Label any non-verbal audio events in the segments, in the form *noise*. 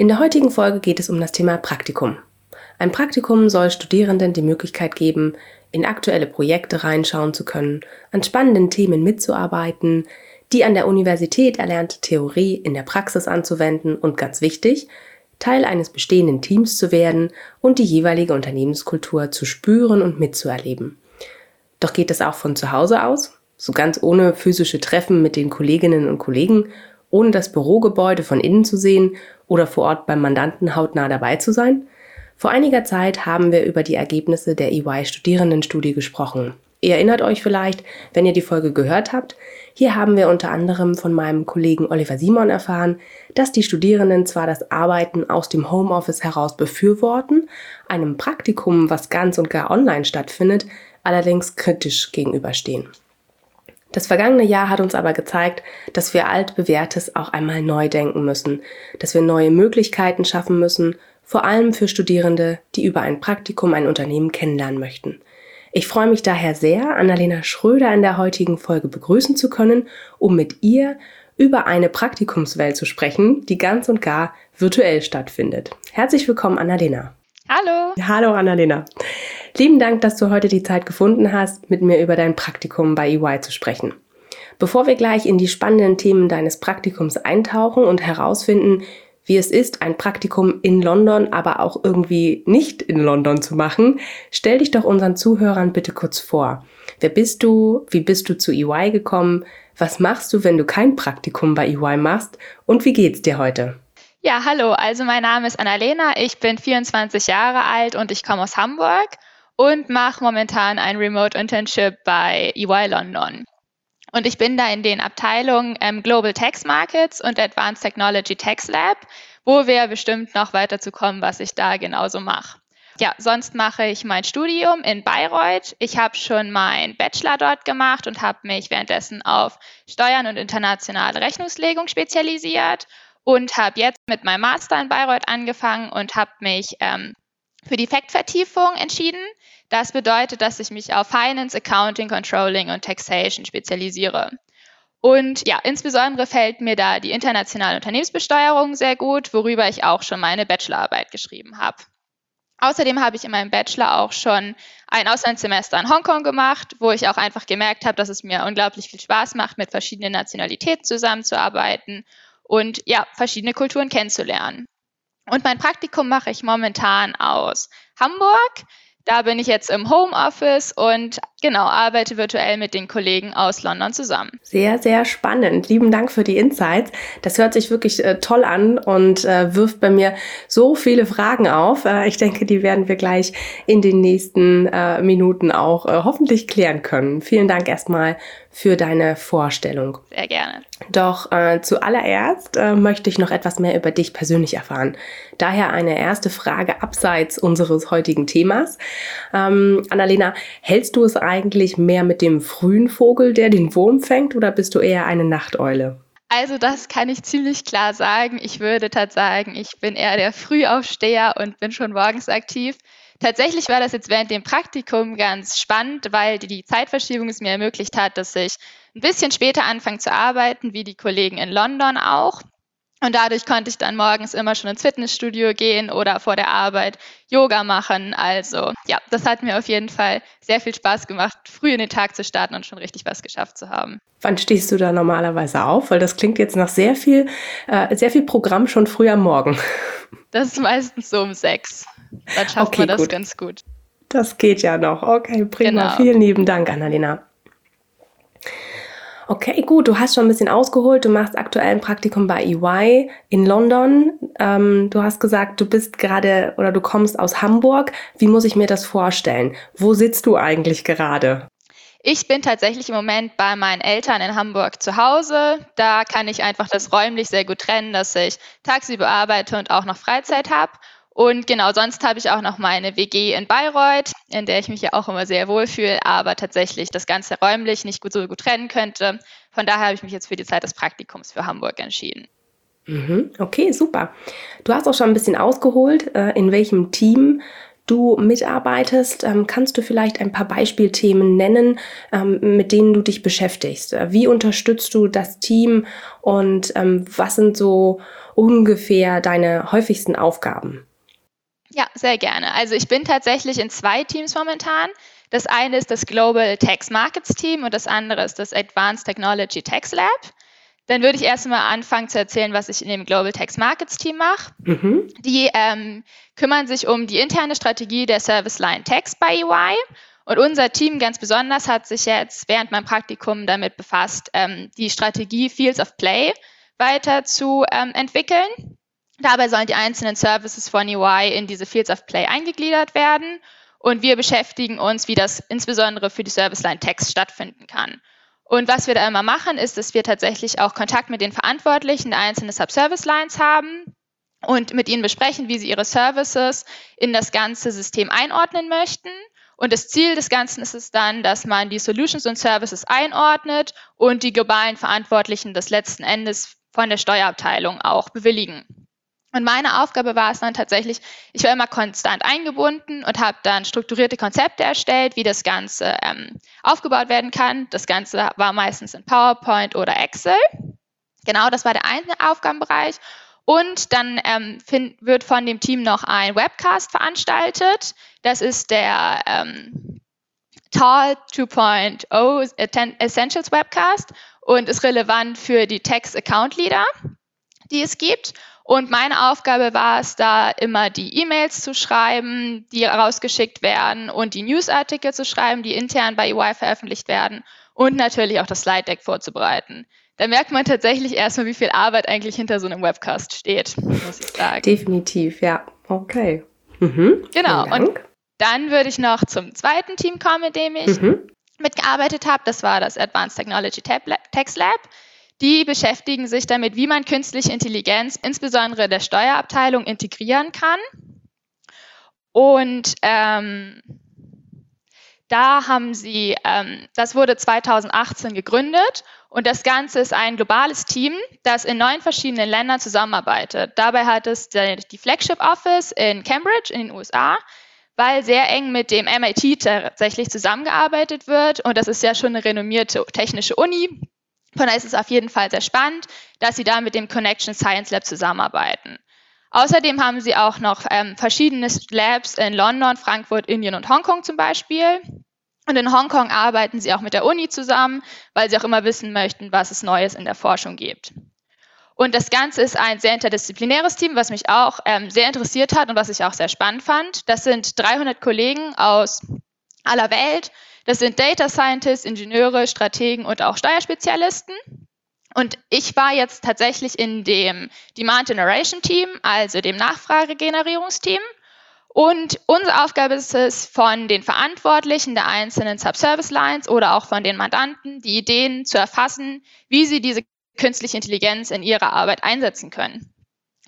In der heutigen Folge geht es um das Thema Praktikum. Ein Praktikum soll Studierenden die Möglichkeit geben, in aktuelle Projekte reinschauen zu können, an spannenden Themen mitzuarbeiten, die an der Universität erlernte Theorie in der Praxis anzuwenden und ganz wichtig, Teil eines bestehenden Teams zu werden und die jeweilige Unternehmenskultur zu spüren und mitzuerleben. Doch geht das auch von zu Hause aus? So ganz ohne physische Treffen mit den Kolleginnen und Kollegen ohne das Bürogebäude von innen zu sehen oder vor Ort beim Mandanten hautnah dabei zu sein? Vor einiger Zeit haben wir über die Ergebnisse der EY-Studierendenstudie gesprochen. Ihr erinnert euch vielleicht, wenn ihr die Folge gehört habt, hier haben wir unter anderem von meinem Kollegen Oliver Simon erfahren, dass die Studierenden zwar das Arbeiten aus dem Homeoffice heraus befürworten, einem Praktikum, was ganz und gar online stattfindet, allerdings kritisch gegenüberstehen. Das vergangene Jahr hat uns aber gezeigt, dass wir altbewährtes auch einmal neu denken müssen, dass wir neue Möglichkeiten schaffen müssen, vor allem für Studierende, die über ein Praktikum ein Unternehmen kennenlernen möchten. Ich freue mich daher sehr, Annalena Schröder in der heutigen Folge begrüßen zu können, um mit ihr über eine Praktikumswelt zu sprechen, die ganz und gar virtuell stattfindet. Herzlich willkommen, Annalena. Hallo. Hallo, Annalena. Lieben Dank, dass du heute die Zeit gefunden hast, mit mir über dein Praktikum bei EY zu sprechen. Bevor wir gleich in die spannenden Themen deines Praktikums eintauchen und herausfinden, wie es ist, ein Praktikum in London, aber auch irgendwie nicht in London zu machen, stell dich doch unseren Zuhörern bitte kurz vor. Wer bist du? Wie bist du zu EY gekommen? Was machst du, wenn du kein Praktikum bei EY machst? Und wie geht's dir heute? Ja, hallo, also mein Name ist Annalena, ich bin 24 Jahre alt und ich komme aus Hamburg und mache momentan ein Remote Internship bei EY London. Und ich bin da in den Abteilungen ähm, Global Tax Markets und Advanced Technology Tax Lab, wo wir bestimmt noch weiter zu kommen, was ich da genauso mache. Ja, sonst mache ich mein Studium in Bayreuth. Ich habe schon meinen Bachelor dort gemacht und habe mich währenddessen auf Steuern und internationale Rechnungslegung spezialisiert und habe jetzt mit meinem Master in Bayreuth angefangen und habe mich ähm, für die Fact-Vertiefung entschieden. Das bedeutet, dass ich mich auf Finance, Accounting, Controlling und Taxation spezialisiere. Und ja, insbesondere fällt mir da die internationale Unternehmensbesteuerung sehr gut, worüber ich auch schon meine Bachelorarbeit geschrieben habe. Außerdem habe ich in meinem Bachelor auch schon ein Auslandssemester in Hongkong gemacht, wo ich auch einfach gemerkt habe, dass es mir unglaublich viel Spaß macht, mit verschiedenen Nationalitäten zusammenzuarbeiten und ja, verschiedene Kulturen kennenzulernen. Und mein Praktikum mache ich momentan aus Hamburg. Da bin ich jetzt im Homeoffice und genau arbeite virtuell mit den Kollegen aus London zusammen. Sehr, sehr spannend. Lieben Dank für die Insights. Das hört sich wirklich äh, toll an und äh, wirft bei mir so viele Fragen auf. Äh, ich denke, die werden wir gleich in den nächsten äh, Minuten auch äh, hoffentlich klären können. Vielen Dank erstmal für deine Vorstellung. Sehr gerne. Doch äh, zuallererst möchte ich noch etwas mehr über dich persönlich erfahren. Daher eine erste Frage abseits unseres heutigen Themas. Ähm, Annalena, hältst du es eigentlich mehr mit dem frühen Vogel, der den Wurm fängt, oder bist du eher eine Nachteule? Also das kann ich ziemlich klar sagen. Ich würde tatsächlich sagen, ich bin eher der Frühaufsteher und bin schon morgens aktiv. Tatsächlich war das jetzt während dem Praktikum ganz spannend, weil die Zeitverschiebung es mir ermöglicht hat, dass ich ein bisschen später anfange zu arbeiten, wie die Kollegen in London auch. Und dadurch konnte ich dann morgens immer schon ins Fitnessstudio gehen oder vor der Arbeit Yoga machen. Also ja, das hat mir auf jeden Fall sehr viel Spaß gemacht, früh in den Tag zu starten und schon richtig was geschafft zu haben. Wann stehst du da normalerweise auf? Weil das klingt jetzt nach sehr viel, äh, sehr viel Programm schon früh am Morgen. *laughs* Das ist meistens so um sechs. Dann schafft okay, man das gut. ganz gut. Das geht ja noch. Okay, prima. Genau. Vielen lieben Dank, Annalena. Okay, gut, du hast schon ein bisschen ausgeholt. Du machst aktuell ein Praktikum bei EY in London. Ähm, du hast gesagt, du bist gerade oder du kommst aus Hamburg. Wie muss ich mir das vorstellen? Wo sitzt du eigentlich gerade? Ich bin tatsächlich im Moment bei meinen Eltern in Hamburg zu Hause. Da kann ich einfach das räumlich sehr gut trennen, dass ich tagsüber arbeite und auch noch Freizeit habe. Und genau, sonst habe ich auch noch meine WG in Bayreuth, in der ich mich ja auch immer sehr wohl fühle, aber tatsächlich das Ganze räumlich nicht gut, so gut trennen könnte. Von daher habe ich mich jetzt für die Zeit des Praktikums für Hamburg entschieden. Mhm, okay, super. Du hast auch schon ein bisschen ausgeholt, äh, in welchem Team du mitarbeitest. Ähm, kannst du vielleicht ein paar Beispielthemen nennen, ähm, mit denen du dich beschäftigst? Äh, wie unterstützt du das Team und ähm, was sind so ungefähr deine häufigsten Aufgaben? Ja, sehr gerne. Also ich bin tatsächlich in zwei Teams momentan. Das eine ist das Global Tax Markets Team und das andere ist das Advanced Technology Tax Lab. Dann würde ich erstmal anfangen zu erzählen, was ich in dem Global Tax Markets Team mache. Mhm. Die ähm, kümmern sich um die interne Strategie der Service Line Tax bei EY. Und unser Team ganz besonders hat sich jetzt während meinem Praktikum damit befasst, ähm, die Strategie Fields of Play weiter zu ähm, entwickeln. Dabei sollen die einzelnen Services von UI in diese Fields of Play eingegliedert werden und wir beschäftigen uns, wie das insbesondere für die Service Line Text stattfinden kann. Und was wir da immer machen, ist, dass wir tatsächlich auch Kontakt mit den Verantwortlichen der einzelnen Subservice Lines haben und mit ihnen besprechen, wie sie ihre Services in das ganze System einordnen möchten. Und das Ziel des Ganzen ist es dann, dass man die Solutions und Services einordnet und die globalen Verantwortlichen des letzten Endes von der Steuerabteilung auch bewilligen. Und meine Aufgabe war es dann tatsächlich, ich war immer konstant eingebunden und habe dann strukturierte Konzepte erstellt, wie das Ganze ähm, aufgebaut werden kann. Das Ganze war meistens in PowerPoint oder Excel. Genau, das war der eine Aufgabenbereich. Und dann ähm, find, wird von dem Team noch ein Webcast veranstaltet. Das ist der ähm, TAL 2.0 Essentials Webcast und ist relevant für die Text Account Leader, die es gibt. Und meine Aufgabe war es, da immer die E-Mails zu schreiben, die rausgeschickt werden und die Newsartikel zu schreiben, die intern bei EY veröffentlicht werden und natürlich auch das Slide Deck vorzubereiten. Da merkt man tatsächlich erstmal, wie viel Arbeit eigentlich hinter so einem Webcast steht, muss ich sagen. Definitiv, ja. Okay. Mhm. Genau. Und dann würde ich noch zum zweiten Team kommen, mit dem ich mhm. mitgearbeitet habe. Das war das Advanced Technology Text Lab. Die beschäftigen sich damit, wie man künstliche Intelligenz insbesondere der Steuerabteilung integrieren kann. Und ähm, da haben sie, ähm, das wurde 2018 gegründet und das Ganze ist ein globales Team, das in neun verschiedenen Ländern zusammenarbeitet. Dabei hat es die Flagship Office in Cambridge in den USA, weil sehr eng mit dem MIT tatsächlich zusammengearbeitet wird und das ist ja schon eine renommierte technische Uni von daher ist es auf jeden Fall sehr spannend, dass sie da mit dem Connection Science Lab zusammenarbeiten. Außerdem haben sie auch noch ähm, verschiedene Labs in London, Frankfurt, Indien und Hongkong zum Beispiel. Und in Hongkong arbeiten sie auch mit der Uni zusammen, weil sie auch immer wissen möchten, was es Neues in der Forschung gibt. Und das Ganze ist ein sehr interdisziplinäres Team, was mich auch ähm, sehr interessiert hat und was ich auch sehr spannend fand. Das sind 300 Kollegen aus aller Welt, das sind Data Scientists, Ingenieure, Strategen und auch Steuerspezialisten. Und ich war jetzt tatsächlich in dem Demand Generation Team, also dem Nachfragegenerierungsteam. Und unsere Aufgabe ist es, von den Verantwortlichen der einzelnen Subservice Lines oder auch von den Mandanten die Ideen zu erfassen, wie sie diese künstliche Intelligenz in ihrer Arbeit einsetzen können.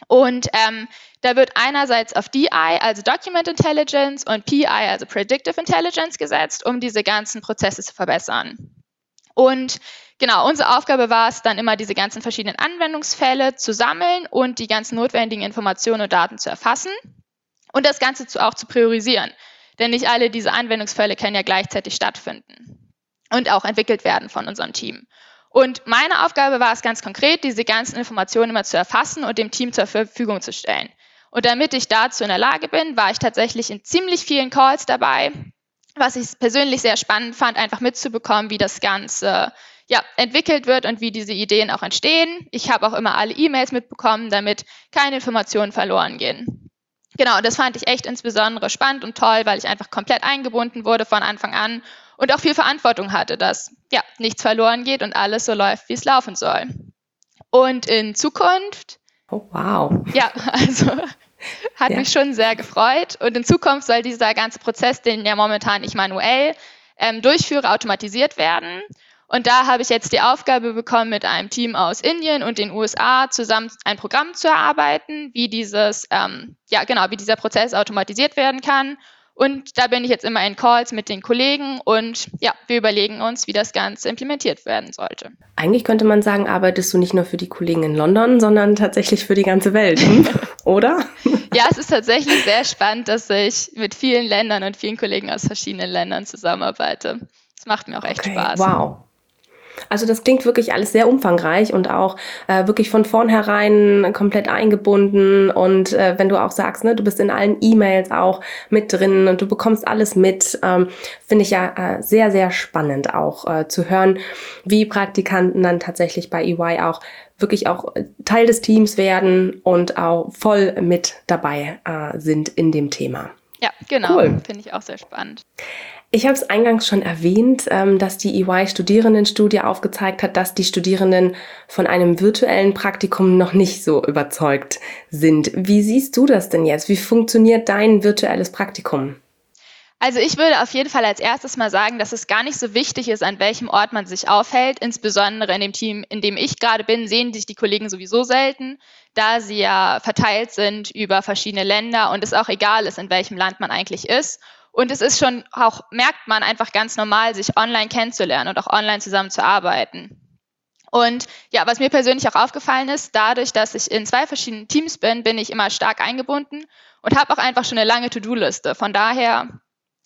Und ähm, da wird einerseits auf DI, also Document Intelligence, und PI, also Predictive Intelligence, gesetzt, um diese ganzen Prozesse zu verbessern. Und genau, unsere Aufgabe war es dann immer, diese ganzen verschiedenen Anwendungsfälle zu sammeln und die ganzen notwendigen Informationen und Daten zu erfassen und das Ganze zu, auch zu priorisieren. Denn nicht alle diese Anwendungsfälle können ja gleichzeitig stattfinden und auch entwickelt werden von unserem Team. Und meine Aufgabe war es ganz konkret, diese ganzen Informationen immer zu erfassen und dem Team zur Verfügung zu stellen. Und damit ich dazu in der Lage bin, war ich tatsächlich in ziemlich vielen Calls dabei, was ich persönlich sehr spannend fand, einfach mitzubekommen, wie das Ganze ja, entwickelt wird und wie diese Ideen auch entstehen. Ich habe auch immer alle E-Mails mitbekommen, damit keine Informationen verloren gehen. Genau, das fand ich echt insbesondere spannend und toll, weil ich einfach komplett eingebunden wurde von Anfang an und auch viel Verantwortung hatte, dass ja nichts verloren geht und alles so läuft, wie es laufen soll. Und in Zukunft. Oh, wow. Ja, also *laughs* hat ja. mich schon sehr gefreut. Und in Zukunft soll dieser ganze Prozess, den ja momentan ich manuell ähm, durchführe, automatisiert werden. Und da habe ich jetzt die Aufgabe bekommen, mit einem Team aus Indien und den USA zusammen ein Programm zu erarbeiten, wie dieses, ähm, ja genau, wie dieser Prozess automatisiert werden kann. Und da bin ich jetzt immer in Calls mit den Kollegen und ja, wir überlegen uns, wie das Ganze implementiert werden sollte. Eigentlich könnte man sagen, arbeitest du nicht nur für die Kollegen in London, sondern tatsächlich für die ganze Welt, *laughs* oder? Ja, es ist tatsächlich sehr spannend, dass ich mit vielen Ländern und vielen Kollegen aus verschiedenen Ländern zusammenarbeite. Das macht mir auch echt okay, Spaß. Wow. Also das klingt wirklich alles sehr umfangreich und auch äh, wirklich von vornherein komplett eingebunden. Und äh, wenn du auch sagst, ne, du bist in allen E-Mails auch mit drin und du bekommst alles mit, ähm, finde ich ja äh, sehr, sehr spannend auch äh, zu hören, wie Praktikanten dann tatsächlich bei EY auch wirklich auch äh, Teil des Teams werden und auch voll mit dabei äh, sind in dem Thema. Ja, genau. Cool. Finde ich auch sehr spannend. Ich habe es eingangs schon erwähnt, ähm, dass die EY-Studierendenstudie aufgezeigt hat, dass die Studierenden von einem virtuellen Praktikum noch nicht so überzeugt sind. Wie siehst du das denn jetzt? Wie funktioniert dein virtuelles Praktikum? Also ich würde auf jeden Fall als erstes mal sagen, dass es gar nicht so wichtig ist, an welchem Ort man sich aufhält. Insbesondere in dem Team, in dem ich gerade bin, sehen sich die Kollegen sowieso selten, da sie ja verteilt sind über verschiedene Länder und es auch egal ist, in welchem Land man eigentlich ist. Und es ist schon auch, merkt man einfach ganz normal, sich online kennenzulernen und auch online zusammen zu arbeiten. Und ja, was mir persönlich auch aufgefallen ist, dadurch, dass ich in zwei verschiedenen Teams bin, bin ich immer stark eingebunden und habe auch einfach schon eine lange To-Do-Liste. Von daher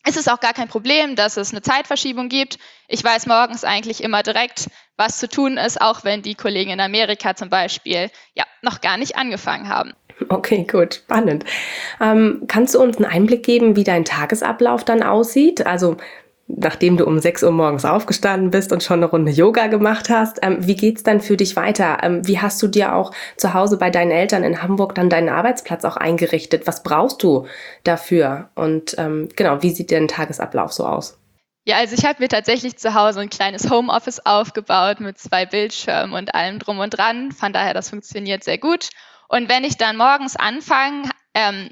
ist es auch gar kein Problem, dass es eine Zeitverschiebung gibt. Ich weiß morgens eigentlich immer direkt, was zu tun ist, auch wenn die Kollegen in Amerika zum Beispiel ja noch gar nicht angefangen haben. Okay, gut, spannend. Ähm, kannst du uns einen Einblick geben, wie dein Tagesablauf dann aussieht? Also nachdem du um 6 Uhr morgens aufgestanden bist und schon eine Runde Yoga gemacht hast, ähm, wie geht's dann für dich weiter? Ähm, wie hast du dir auch zu Hause bei deinen Eltern in Hamburg dann deinen Arbeitsplatz auch eingerichtet? Was brauchst du dafür? Und ähm, genau, wie sieht dein Tagesablauf so aus? Ja, also ich habe mir tatsächlich zu Hause ein kleines Homeoffice aufgebaut mit zwei Bildschirmen und allem drum und dran. Von daher, das funktioniert sehr gut. Und wenn ich dann morgens anfange, ähm,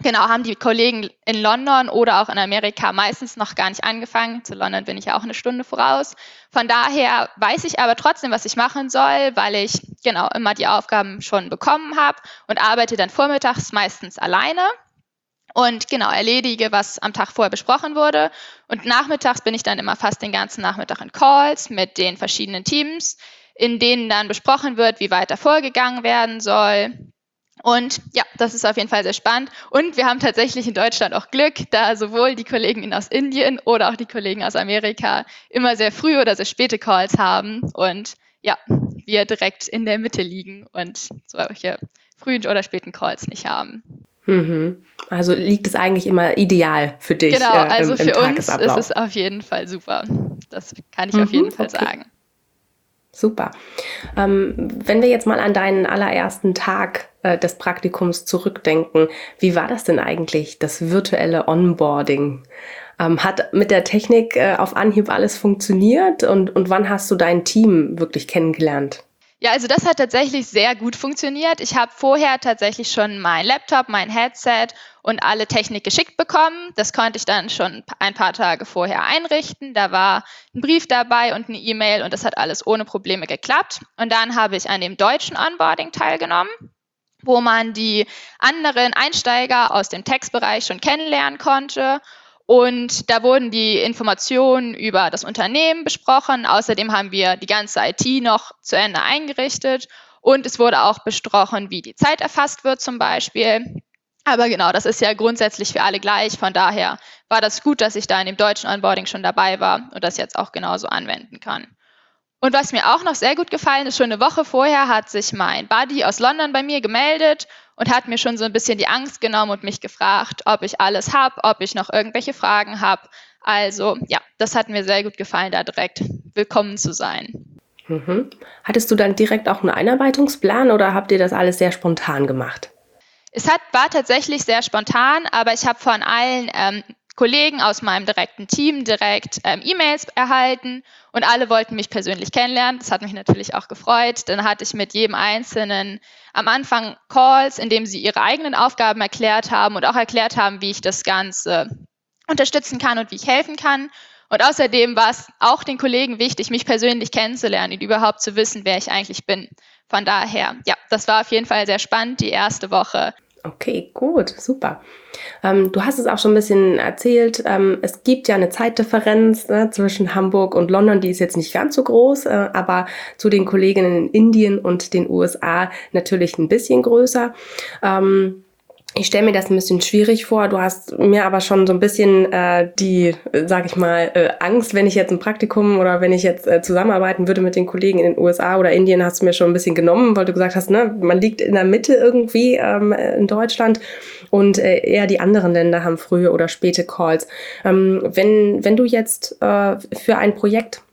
genau, haben die Kollegen in London oder auch in Amerika meistens noch gar nicht angefangen. Zu London bin ich ja auch eine Stunde voraus. Von daher weiß ich aber trotzdem, was ich machen soll, weil ich genau immer die Aufgaben schon bekommen habe und arbeite dann vormittags meistens alleine und genau erledige, was am Tag vorher besprochen wurde. Und nachmittags bin ich dann immer fast den ganzen Nachmittag in Calls mit den verschiedenen Teams in denen dann besprochen wird, wie weiter vorgegangen werden soll. Und ja, das ist auf jeden Fall sehr spannend. Und wir haben tatsächlich in Deutschland auch Glück, da sowohl die Kollegen aus Indien oder auch die Kollegen aus Amerika immer sehr früh oder sehr späte Calls haben und ja, wir direkt in der Mitte liegen und solche frühen oder späten Calls nicht haben. Mhm. Also liegt es eigentlich immer ideal für dich. Genau, äh, also im, im für uns ist es auf jeden Fall super. Das kann ich mhm, auf jeden Fall okay. sagen. Super. Ähm, wenn wir jetzt mal an deinen allerersten Tag äh, des Praktikums zurückdenken, wie war das denn eigentlich, das virtuelle Onboarding? Ähm, hat mit der Technik äh, auf Anhieb alles funktioniert und, und wann hast du dein Team wirklich kennengelernt? Ja, also das hat tatsächlich sehr gut funktioniert. Ich habe vorher tatsächlich schon mein Laptop, mein Headset und alle Technik geschickt bekommen. Das konnte ich dann schon ein paar Tage vorher einrichten. Da war ein Brief dabei und eine E-Mail und das hat alles ohne Probleme geklappt. Und dann habe ich an dem deutschen Onboarding teilgenommen wo man die anderen Einsteiger aus dem Textbereich schon kennenlernen konnte und da wurden die Informationen über das Unternehmen besprochen. Außerdem haben wir die ganze IT noch zu Ende eingerichtet. Und es wurde auch besprochen, wie die Zeit erfasst wird zum Beispiel. Aber genau, das ist ja grundsätzlich für alle gleich. Von daher war das gut, dass ich da in dem deutschen Onboarding schon dabei war und das jetzt auch genauso anwenden kann. Und was mir auch noch sehr gut gefallen ist, schon eine Woche vorher hat sich mein Buddy aus London bei mir gemeldet und hat mir schon so ein bisschen die Angst genommen und mich gefragt, ob ich alles habe, ob ich noch irgendwelche Fragen habe. Also ja, das hat mir sehr gut gefallen, da direkt willkommen zu sein. Mhm. Hattest du dann direkt auch einen Einarbeitungsplan oder habt ihr das alles sehr spontan gemacht? Es hat, war tatsächlich sehr spontan, aber ich habe von allen ähm, Kollegen aus meinem direkten Team direkt ähm, E-Mails erhalten und alle wollten mich persönlich kennenlernen. Das hat mich natürlich auch gefreut. Dann hatte ich mit jedem Einzelnen am Anfang Calls, in dem sie ihre eigenen Aufgaben erklärt haben und auch erklärt haben, wie ich das Ganze unterstützen kann und wie ich helfen kann. Und außerdem war es auch den Kollegen wichtig, mich persönlich kennenzulernen und überhaupt zu wissen, wer ich eigentlich bin. Von daher, ja, das war auf jeden Fall sehr spannend, die erste Woche. Okay, gut, super. Ähm, du hast es auch schon ein bisschen erzählt. Ähm, es gibt ja eine Zeitdifferenz ne, zwischen Hamburg und London, die ist jetzt nicht ganz so groß, äh, aber zu den Kolleginnen in Indien und den USA natürlich ein bisschen größer. Ähm, ich stelle mir das ein bisschen schwierig vor. Du hast mir aber schon so ein bisschen äh, die, sag ich mal, äh, Angst, wenn ich jetzt ein Praktikum oder wenn ich jetzt äh, zusammenarbeiten würde mit den Kollegen in den USA oder Indien, hast du mir schon ein bisschen genommen, weil du gesagt hast, ne, man liegt in der Mitte irgendwie ähm, in Deutschland und äh, eher die anderen Länder haben frühe oder späte Calls. Ähm, wenn, wenn du jetzt äh, für ein Projekt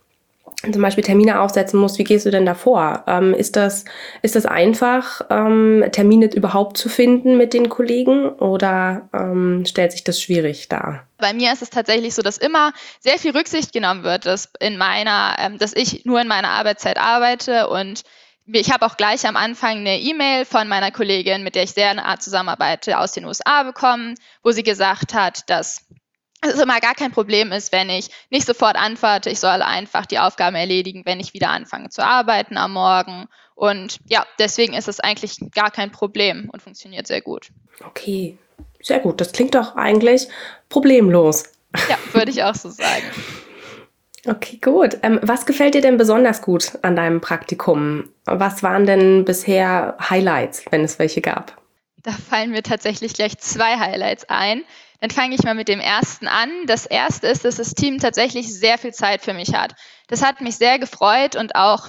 zum Beispiel Termine aufsetzen musst, wie gehst du denn davor? Ähm, ist, das, ist das einfach, ähm, Termine überhaupt zu finden mit den Kollegen oder ähm, stellt sich das schwierig dar? Bei mir ist es tatsächlich so, dass immer sehr viel Rücksicht genommen wird, dass, in meiner, ähm, dass ich nur in meiner Arbeitszeit arbeite und ich habe auch gleich am Anfang eine E-Mail von meiner Kollegin, mit der ich sehr nah zusammenarbeite, aus den USA bekommen, wo sie gesagt hat, dass es immer gar kein Problem ist, wenn ich nicht sofort antworte. Ich soll einfach die Aufgaben erledigen, wenn ich wieder anfange zu arbeiten am Morgen. Und ja, deswegen ist es eigentlich gar kein Problem und funktioniert sehr gut. Okay, sehr gut. Das klingt doch eigentlich problemlos. Ja, würde ich auch so sagen. *laughs* Okay, gut. Ähm, was gefällt dir denn besonders gut an deinem Praktikum? Was waren denn bisher Highlights, wenn es welche gab? Da fallen mir tatsächlich gleich zwei Highlights ein. Dann fange ich mal mit dem ersten an. Das erste ist, dass das Team tatsächlich sehr viel Zeit für mich hat. Das hat mich sehr gefreut und auch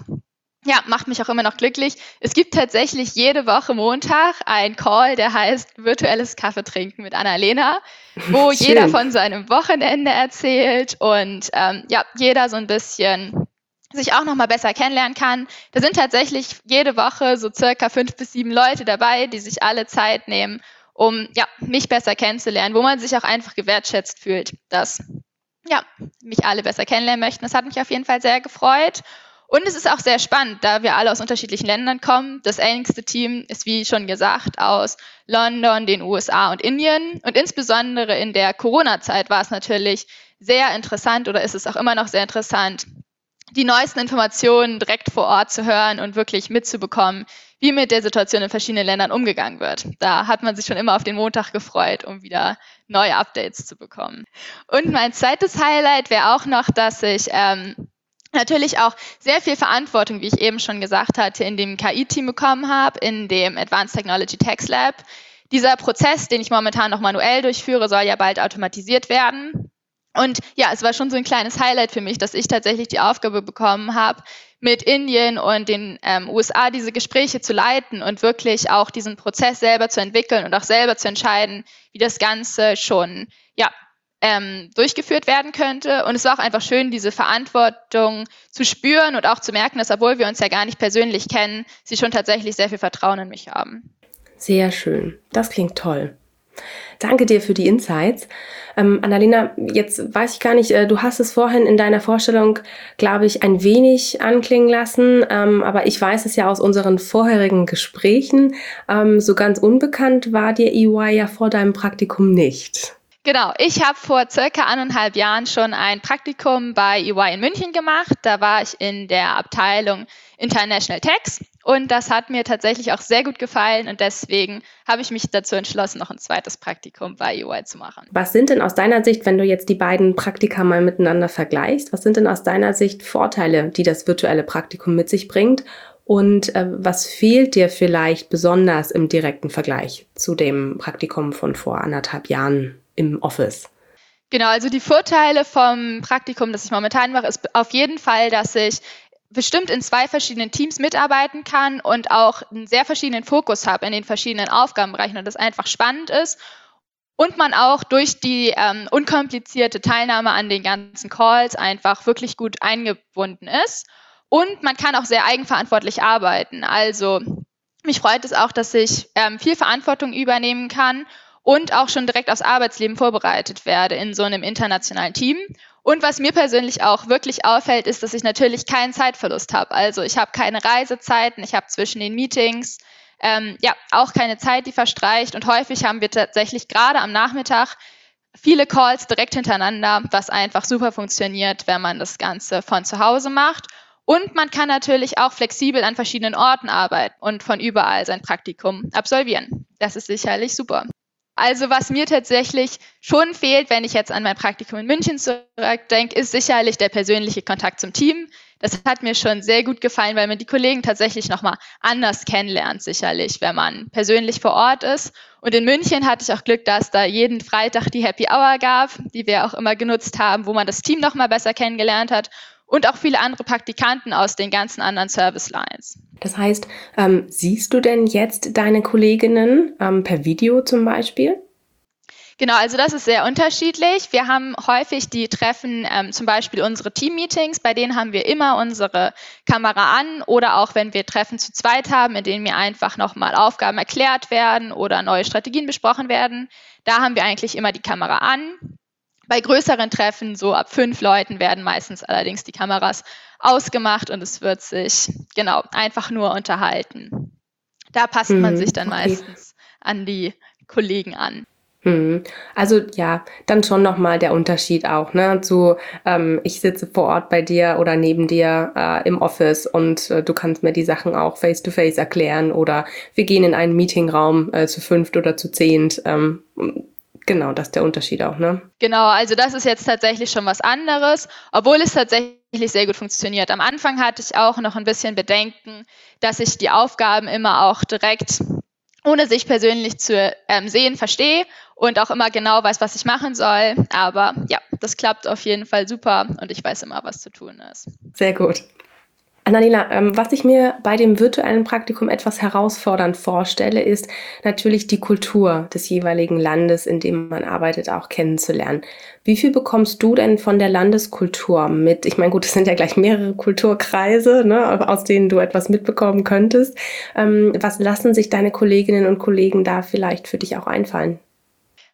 ja, macht mich auch immer noch glücklich. Es gibt tatsächlich jede Woche Montag ein Call, der heißt virtuelles Kaffee trinken mit Annalena, wo *laughs* Schön. jeder von seinem Wochenende erzählt und ähm, ja, jeder so ein bisschen sich auch noch mal besser kennenlernen kann. Da sind tatsächlich jede Woche so circa fünf bis sieben Leute dabei, die sich alle Zeit nehmen um ja, mich besser kennenzulernen, wo man sich auch einfach gewertschätzt fühlt, dass ja, mich alle besser kennenlernen möchten. Das hat mich auf jeden Fall sehr gefreut. Und es ist auch sehr spannend, da wir alle aus unterschiedlichen Ländern kommen. Das engste Team ist, wie schon gesagt, aus London, den USA und Indien. Und insbesondere in der Corona-Zeit war es natürlich sehr interessant oder ist es auch immer noch sehr interessant, die neuesten Informationen direkt vor Ort zu hören und wirklich mitzubekommen, wie mit der Situation in verschiedenen Ländern umgegangen wird. Da hat man sich schon immer auf den Montag gefreut, um wieder neue Updates zu bekommen. Und mein zweites Highlight wäre auch noch, dass ich ähm, natürlich auch sehr viel Verantwortung, wie ich eben schon gesagt hatte, in dem KI-Team bekommen habe, in dem Advanced Technology Tax Lab. Dieser Prozess, den ich momentan noch manuell durchführe, soll ja bald automatisiert werden. Und ja, es war schon so ein kleines Highlight für mich, dass ich tatsächlich die Aufgabe bekommen habe, mit Indien und den ähm, USA diese Gespräche zu leiten und wirklich auch diesen Prozess selber zu entwickeln und auch selber zu entscheiden, wie das Ganze schon ja, ähm, durchgeführt werden könnte. Und es war auch einfach schön, diese Verantwortung zu spüren und auch zu merken, dass obwohl wir uns ja gar nicht persönlich kennen, sie schon tatsächlich sehr viel Vertrauen in mich haben. Sehr schön. Das klingt toll. Danke dir für die Insights. Ähm, Annalena, jetzt weiß ich gar nicht, äh, du hast es vorhin in deiner Vorstellung, glaube ich, ein wenig anklingen lassen, ähm, aber ich weiß es ja aus unseren vorherigen Gesprächen. Ähm, so ganz unbekannt war dir EY ja vor deinem Praktikum nicht. Genau, ich habe vor circa eineinhalb Jahren schon ein Praktikum bei EY in München gemacht. Da war ich in der Abteilung International Tax und das hat mir tatsächlich auch sehr gut gefallen und deswegen habe ich mich dazu entschlossen, noch ein zweites Praktikum bei EY zu machen. Was sind denn aus deiner Sicht, wenn du jetzt die beiden Praktika mal miteinander vergleichst, was sind denn aus deiner Sicht Vorteile, die das virtuelle Praktikum mit sich bringt und äh, was fehlt dir vielleicht besonders im direkten Vergleich zu dem Praktikum von vor anderthalb Jahren? im Office? Genau, also die Vorteile vom Praktikum, das ich momentan mache, ist auf jeden Fall, dass ich bestimmt in zwei verschiedenen Teams mitarbeiten kann und auch einen sehr verschiedenen Fokus habe in den verschiedenen Aufgabenbereichen und das einfach spannend ist. Und man auch durch die ähm, unkomplizierte Teilnahme an den ganzen Calls einfach wirklich gut eingebunden ist. Und man kann auch sehr eigenverantwortlich arbeiten. Also mich freut es auch, dass ich ähm, viel Verantwortung übernehmen kann und auch schon direkt aufs Arbeitsleben vorbereitet werde in so einem internationalen Team. Und was mir persönlich auch wirklich auffällt, ist, dass ich natürlich keinen Zeitverlust habe. Also ich habe keine Reisezeiten, ich habe zwischen den Meetings ähm, ja auch keine Zeit, die verstreicht. Und häufig haben wir tatsächlich gerade am Nachmittag viele Calls direkt hintereinander, was einfach super funktioniert, wenn man das Ganze von zu Hause macht. Und man kann natürlich auch flexibel an verschiedenen Orten arbeiten und von überall sein Praktikum absolvieren. Das ist sicherlich super. Also was mir tatsächlich schon fehlt, wenn ich jetzt an mein Praktikum in München zurückdenke, ist sicherlich der persönliche Kontakt zum Team. Das hat mir schon sehr gut gefallen, weil man die Kollegen tatsächlich nochmal anders kennenlernt, sicherlich, wenn man persönlich vor Ort ist. Und in München hatte ich auch Glück, dass da jeden Freitag die Happy Hour gab, die wir auch immer genutzt haben, wo man das Team nochmal besser kennengelernt hat und auch viele andere Praktikanten aus den ganzen anderen Service Lines. Das heißt, ähm, siehst du denn jetzt deine Kolleginnen ähm, per Video zum Beispiel? Genau, also das ist sehr unterschiedlich. Wir haben häufig die Treffen, ähm, zum Beispiel unsere Team-Meetings, bei denen haben wir immer unsere Kamera an oder auch wenn wir Treffen zu zweit haben, in denen mir einfach nochmal Aufgaben erklärt werden oder neue Strategien besprochen werden. Da haben wir eigentlich immer die Kamera an. Bei größeren Treffen, so ab fünf Leuten, werden meistens allerdings die Kameras ausgemacht und es wird sich genau einfach nur unterhalten. Da passt hm, man sich dann okay. meistens an die Kollegen an. Hm. Also ja, dann schon nochmal der Unterschied auch, ne? Zu ähm, ich sitze vor Ort bei dir oder neben dir äh, im Office und äh, du kannst mir die Sachen auch face to face erklären oder wir gehen in einen Meetingraum äh, zu fünft oder zu zehnt. Ähm, Genau, das ist der Unterschied auch, ne? Genau, also das ist jetzt tatsächlich schon was anderes, obwohl es tatsächlich sehr gut funktioniert. Am Anfang hatte ich auch noch ein bisschen Bedenken, dass ich die Aufgaben immer auch direkt, ohne sich persönlich zu ähm, sehen, verstehe und auch immer genau weiß, was ich machen soll. Aber ja, das klappt auf jeden Fall super und ich weiß immer, was zu tun ist. Sehr gut. Annalena, ähm, was ich mir bei dem virtuellen Praktikum etwas herausfordernd vorstelle, ist natürlich die Kultur des jeweiligen Landes, in dem man arbeitet, auch kennenzulernen. Wie viel bekommst du denn von der Landeskultur mit? Ich meine, gut, es sind ja gleich mehrere Kulturkreise, ne, aus denen du etwas mitbekommen könntest. Ähm, was lassen sich deine Kolleginnen und Kollegen da vielleicht für dich auch einfallen?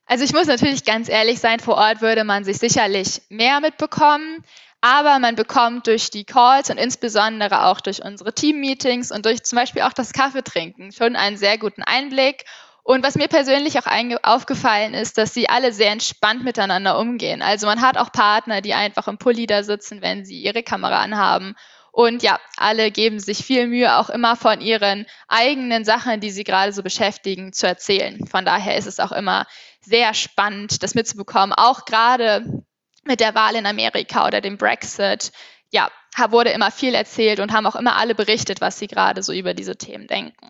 Also ich muss natürlich ganz ehrlich sein, vor Ort würde man sich sicherlich mehr mitbekommen. Aber man bekommt durch die Calls und insbesondere auch durch unsere Team-Meetings und durch zum Beispiel auch das Kaffeetrinken schon einen sehr guten Einblick. Und was mir persönlich auch aufgefallen ist, dass sie alle sehr entspannt miteinander umgehen. Also man hat auch Partner, die einfach im Pulli da sitzen, wenn sie ihre Kamera anhaben. Und ja, alle geben sich viel Mühe, auch immer von ihren eigenen Sachen, die sie gerade so beschäftigen, zu erzählen. Von daher ist es auch immer sehr spannend, das mitzubekommen. Auch gerade mit der Wahl in Amerika oder dem Brexit, ja, wurde immer viel erzählt und haben auch immer alle berichtet, was sie gerade so über diese Themen denken.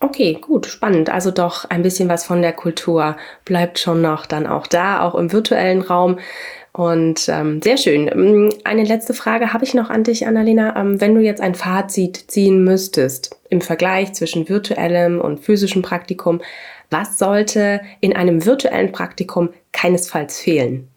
Okay, gut, spannend. Also doch ein bisschen was von der Kultur bleibt schon noch dann auch da, auch im virtuellen Raum. Und ähm, sehr schön. Ähm, eine letzte Frage habe ich noch an dich, Annalena. Ähm, wenn du jetzt ein Fazit ziehen müsstest im Vergleich zwischen virtuellem und physischem Praktikum, was sollte in einem virtuellen Praktikum keinesfalls fehlen?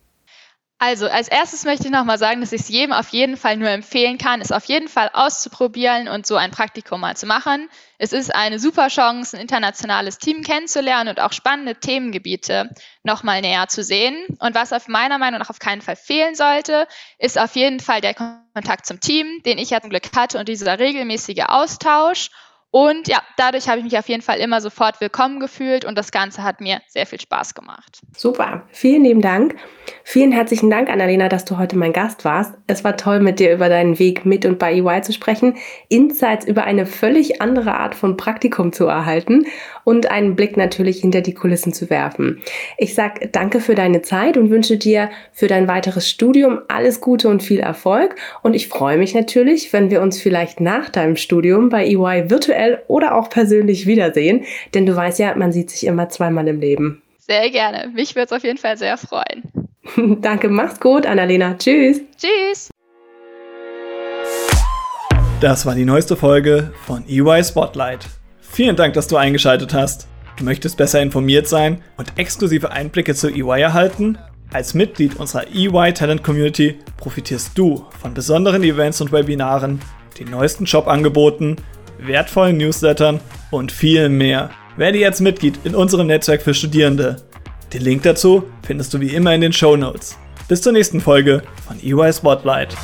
Also, als erstes möchte ich nochmal sagen, dass ich es jedem auf jeden Fall nur empfehlen kann, es auf jeden Fall auszuprobieren und so ein Praktikum mal zu machen. Es ist eine super Chance, ein internationales Team kennenzulernen und auch spannende Themengebiete nochmal näher zu sehen. Und was auf meiner Meinung nach auf keinen Fall fehlen sollte, ist auf jeden Fall der Kontakt zum Team, den ich ja zum Glück hatte und dieser regelmäßige Austausch und ja, dadurch habe ich mich auf jeden Fall immer sofort willkommen gefühlt und das Ganze hat mir sehr viel Spaß gemacht. Super, vielen lieben Dank. Vielen herzlichen Dank, Annalena, dass du heute mein Gast warst. Es war toll, mit dir über deinen Weg mit und bei EY zu sprechen, Insights über eine völlig andere Art von Praktikum zu erhalten und einen Blick natürlich hinter die Kulissen zu werfen. Ich sage danke für deine Zeit und wünsche dir für dein weiteres Studium alles Gute und viel Erfolg. Und ich freue mich natürlich, wenn wir uns vielleicht nach deinem Studium bei EY virtuell oder auch persönlich wiedersehen. Denn du weißt ja, man sieht sich immer zweimal im Leben. Sehr gerne. Mich würde es auf jeden Fall sehr freuen. *laughs* Danke, mach's gut, Annalena. Tschüss. Tschüss. Das war die neueste Folge von EY Spotlight. Vielen Dank, dass du eingeschaltet hast. Du möchtest besser informiert sein und exklusive Einblicke zu EY erhalten? Als Mitglied unserer EY Talent Community profitierst du von besonderen Events und Webinaren, den neuesten Jobangeboten wertvollen Newslettern und viel mehr. Werde jetzt Mitglied in unserem Netzwerk für Studierende. Den Link dazu findest du wie immer in den Show Notes. Bis zur nächsten Folge von EY Spotlight.